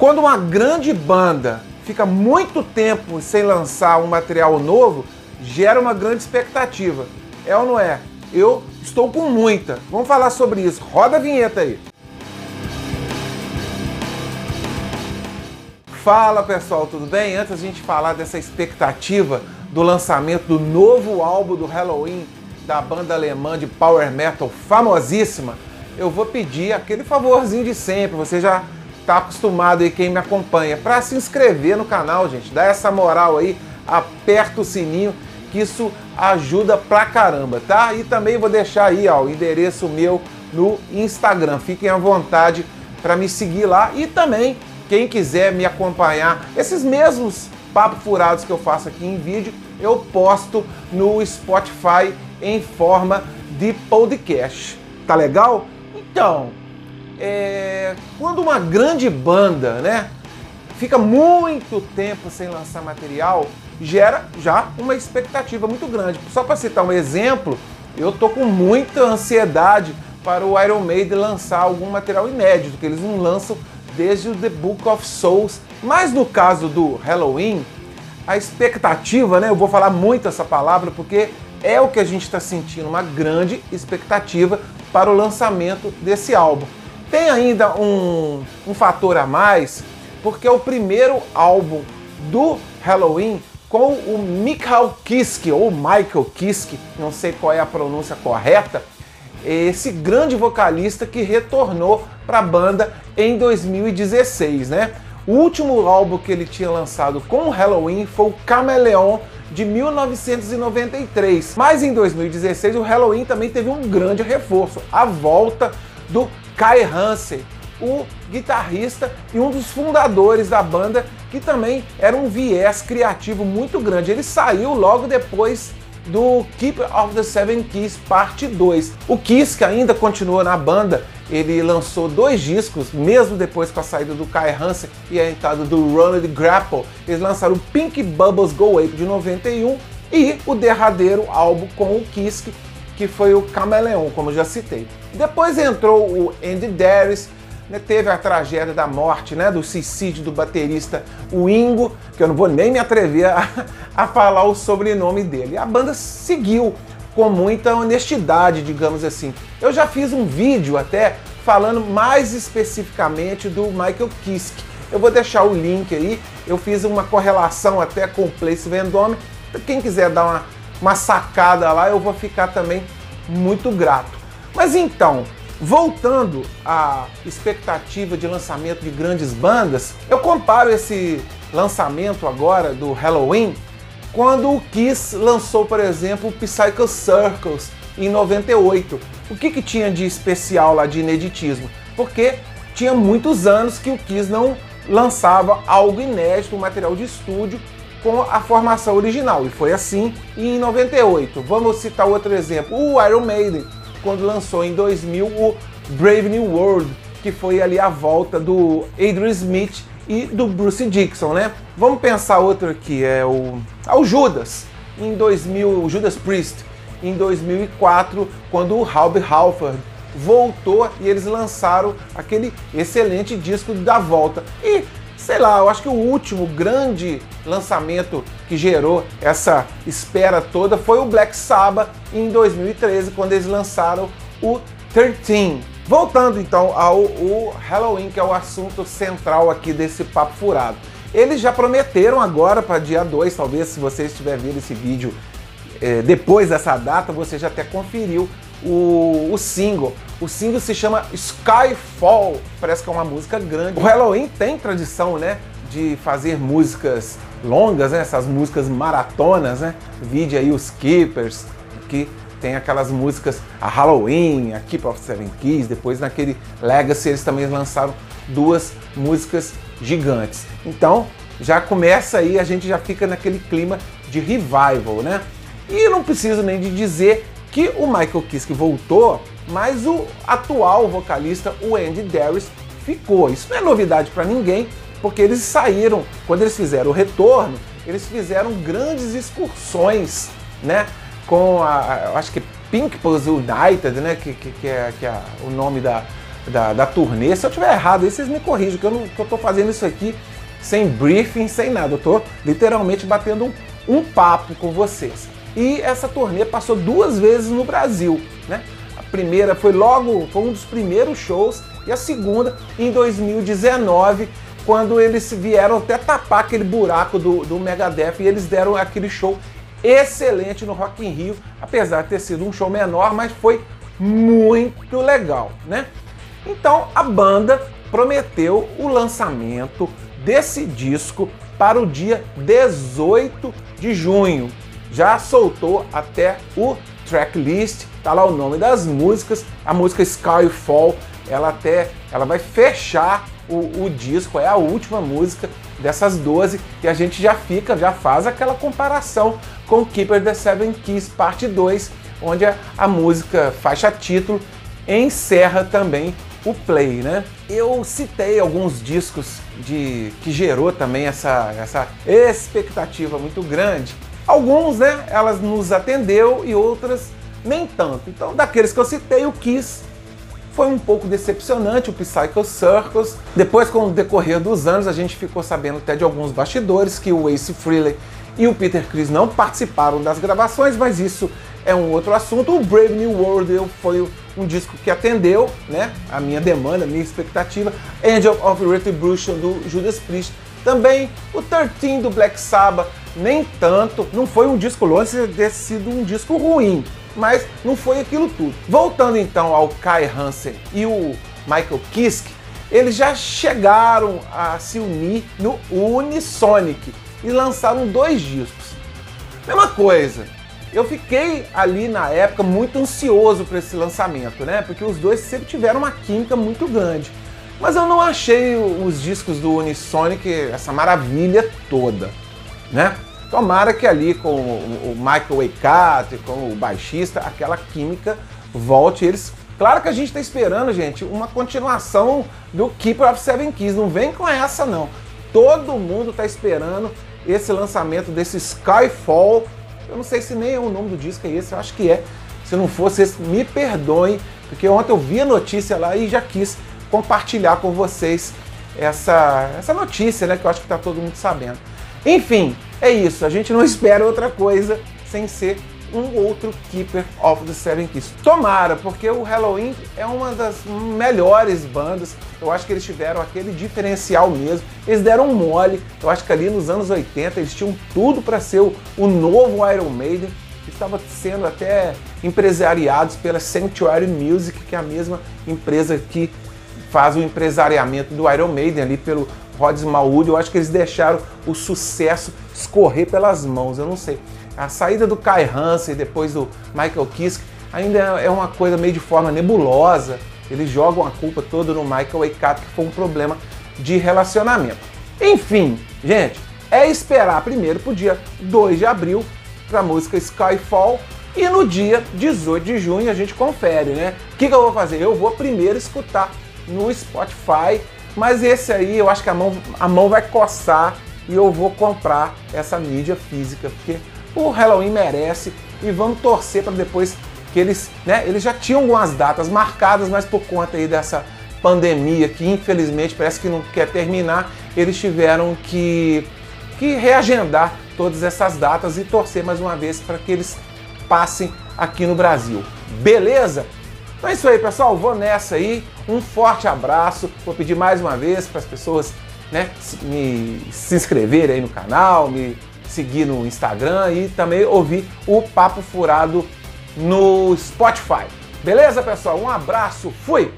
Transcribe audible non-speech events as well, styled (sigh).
Quando uma grande banda fica muito tempo sem lançar um material novo, gera uma grande expectativa. É ou não é? Eu estou com muita. Vamos falar sobre isso. Roda a vinheta aí. Fala pessoal, tudo bem? Antes a gente falar dessa expectativa do lançamento do novo álbum do Halloween da banda alemã de power metal famosíssima, eu vou pedir aquele favorzinho de sempre. Você já está acostumado aí quem me acompanha para se inscrever no canal, gente. Dá essa moral aí, aperta o sininho que isso ajuda pra caramba, tá? E também vou deixar aí, ó, o endereço meu no Instagram. Fiquem à vontade para me seguir lá e também quem quiser me acompanhar, esses mesmos papos furados que eu faço aqui em vídeo, eu posto no Spotify em forma de podcast. Tá legal? Então, é... quando uma grande banda, né, fica muito tempo sem lançar material, gera já uma expectativa muito grande. Só para citar um exemplo, eu tô com muita ansiedade para o Iron Maiden lançar algum material inédito, que eles não lançam desde o The Book of Souls. Mas no caso do Halloween, a expectativa, né? Eu vou falar muito essa palavra porque é o que a gente está sentindo, uma grande expectativa para o lançamento desse álbum. Tem ainda um, um fator a mais, porque é o primeiro álbum do Halloween com o Michael Kiske, ou Michael Kiske, não sei qual é a pronúncia correta, esse grande vocalista que retornou para a banda em 2016, né? O último álbum que ele tinha lançado com o Halloween foi o Camaleon de 1993. Mas em 2016 o Halloween também teve um grande reforço, a volta do Kai Hansen, o guitarrista e um dos fundadores da banda, que também era um viés criativo muito grande. Ele saiu logo depois do Keeper of the Seven Keys Parte 2. O Kiss, que ainda continua na banda, ele lançou dois discos, mesmo depois com a saída do Kai Hansen e a entrada do Ronald Grapple. Eles lançaram o Pink Bubbles Go Ape de 91 e o derradeiro álbum com o Kiss, que foi o Camaleon, como já citei. Depois entrou o Andy Darius, né, teve a tragédia da morte, né, do suicídio do baterista Ingo, que eu não vou nem me atrever a, a falar o sobrenome dele. A banda seguiu com muita honestidade, digamos assim. Eu já fiz um vídeo até falando mais especificamente do Michael Kiske. Eu vou deixar o link aí. Eu fiz uma correlação até com o Place Vendôme. Quem quiser dar uma, uma sacada lá, eu vou ficar também muito grato. Mas então, Voltando à expectativa de lançamento de grandes bandas, eu comparo esse lançamento agora do Halloween quando o Kiss lançou, por exemplo, o Psycho Circles em 98. O que, que tinha de especial lá de ineditismo? Porque tinha muitos anos que o Kiss não lançava algo inédito, material de estúdio com a formação original. E foi assim em 98. Vamos citar outro exemplo, o Iron Maiden quando lançou em 2000 o Brave New World, que foi ali a volta do Adrian Smith e do Bruce Dixon, né? Vamos pensar outro aqui, é o, é o Judas, em 2000, o Judas Priest, em 2004, quando o Halber Halford voltou e eles lançaram aquele excelente disco da volta. E sei lá, eu acho que o último grande lançamento que gerou essa espera toda foi o Black Sabbath em 2013, quando eles lançaram o 13. Voltando então ao Halloween, que é o assunto central aqui desse papo furado. Eles já prometeram agora para dia 2, talvez se você estiver vendo esse vídeo é, depois dessa data, você já até conferiu o, o single. O single se chama Skyfall, parece que é uma música grande. O Halloween tem tradição, né, de fazer músicas longas, né, essas músicas maratonas, né? Vide aí os Keepers, que tem aquelas músicas, a Halloween, a Keep of Seven Keys, depois naquele Legacy eles também lançaram duas músicas gigantes. Então, já começa aí, a gente já fica naquele clima de revival, né? E não preciso nem de dizer que o Michael Kiske voltou, mas o atual vocalista, o Andy Darius, ficou. Isso não é novidade para ninguém, porque eles saíram, quando eles fizeram o retorno, eles fizeram grandes excursões, né? Com a, acho que Pink Puzzle United, né? Que, que, que é, que é o nome da, da, da turnê. Se eu tiver errado, aí vocês me corrijam, que eu, não, que eu tô fazendo isso aqui sem briefing, sem nada. Eu tô literalmente batendo um, um papo com vocês. E essa turnê passou duas vezes no Brasil, né? A primeira foi logo, foi um dos primeiros shows, e a segunda em 2019, quando eles vieram até tapar aquele buraco do, do Megadeth e eles deram aquele show excelente no Rock in Rio, apesar de ter sido um show menor, mas foi muito legal, né? Então a banda prometeu o lançamento desse disco para o dia 18 de junho. Já soltou até o tracklist, tá lá o nome das músicas, a música Skyfall, ela até ela vai fechar o, o, disco, é a última música dessas 12 e a gente já fica, já faz aquela comparação com Keeper the Seven Keys parte 2, onde a, a música faixa título encerra também o play, né? Eu citei alguns discos de que gerou também essa, essa expectativa muito grande. Alguns, né, elas nos atendeu e outras nem tanto. Então, daqueles que eu citei, o Kiss foi um pouco decepcionante, o Psycho Circus. Depois, com o decorrer dos anos, a gente ficou sabendo até de alguns bastidores que o Ace Frehley e o Peter Chris não participaram das gravações, mas isso é um outro assunto. O Brave New World foi um disco que atendeu né, a minha demanda, a minha expectativa. Angel of Retribution do Judas Priest também. O 13 do Black Sabbath, nem tanto. Não foi um disco longe de ter sido um disco ruim, mas não foi aquilo tudo. Voltando então ao Kai Hansen e o Michael Kiske, eles já chegaram a se unir no Unisonic e lançaram dois discos. Mesma coisa, eu fiquei ali na época muito ansioso para esse lançamento, né? Porque os dois sempre tiveram uma química muito grande. Mas eu não achei os discos do Unisonic essa maravilha toda, né? Tomara que ali com o Michael Waikato, com o baixista, aquela química volte. Eles, claro que a gente está esperando, gente, uma continuação do Keeper of Seven Keys. Não vem com essa não. Todo mundo está esperando esse lançamento desse Skyfall eu não sei se nem o nome do disco é esse, eu acho que é. Se não for, vocês me perdoem, porque ontem eu vi a notícia lá e já quis compartilhar com vocês essa, essa notícia, né? Que eu acho que está todo mundo sabendo. Enfim, é isso. A gente não (laughs) espera outra coisa sem ser um outro Keeper of the Seven Keys. Tomara, porque o Halloween é uma das melhores bandas. Eu acho que eles tiveram aquele diferencial mesmo. Eles deram um mole. Eu acho que ali nos anos 80 eles tinham tudo para ser o, o novo Iron Maiden. Estava sendo até empresariados pela Sanctuary Music, que é a mesma empresa que faz o empresariamento do Iron Maiden ali pelo Rod Smallwood. Eu acho que eles deixaram o sucesso escorrer pelas mãos. Eu não sei a saída do Kai Hansen depois do Michael Kiske ainda é uma coisa meio de forma nebulosa. Eles jogam a culpa toda no Michael Waikato, que foi um problema de relacionamento. Enfim, gente, é esperar primeiro para o dia 2 de abril para a música Skyfall e no dia 18 de junho a gente confere, né? O que, que eu vou fazer? Eu vou primeiro escutar no Spotify, mas esse aí eu acho que a mão, a mão vai coçar e eu vou comprar essa mídia física, porque o Halloween merece e vamos torcer para depois que eles, né, eles já tinham algumas datas marcadas, mas por conta aí dessa pandemia que infelizmente parece que não quer terminar, eles tiveram que, que reagendar todas essas datas e torcer mais uma vez para que eles passem aqui no Brasil. Beleza? Então é isso aí, pessoal. Vou nessa aí. Um forte abraço. Vou pedir mais uma vez para as pessoas né, me, se inscreverem aí no canal, me seguir no Instagram e também ouvir o Papo Furado no Spotify. Beleza, pessoal? Um abraço, fui!